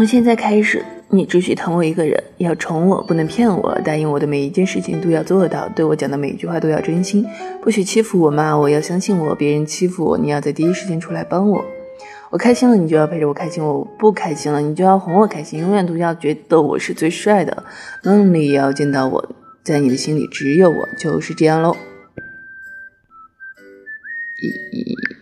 从现在开始，你只许疼我一个人，要宠我，不能骗我，答应我的每一件事情都要做到，对我讲的每一句话都要真心，不许欺负我、骂我，要相信我。别人欺负我，你要在第一时间出来帮我。我开心了，你就要陪着我开心；我不开心了，你就要哄我开心。永远都要觉得我是最帅的，梦里也要见到我，在你的心里只有我，就是这样喽。一一。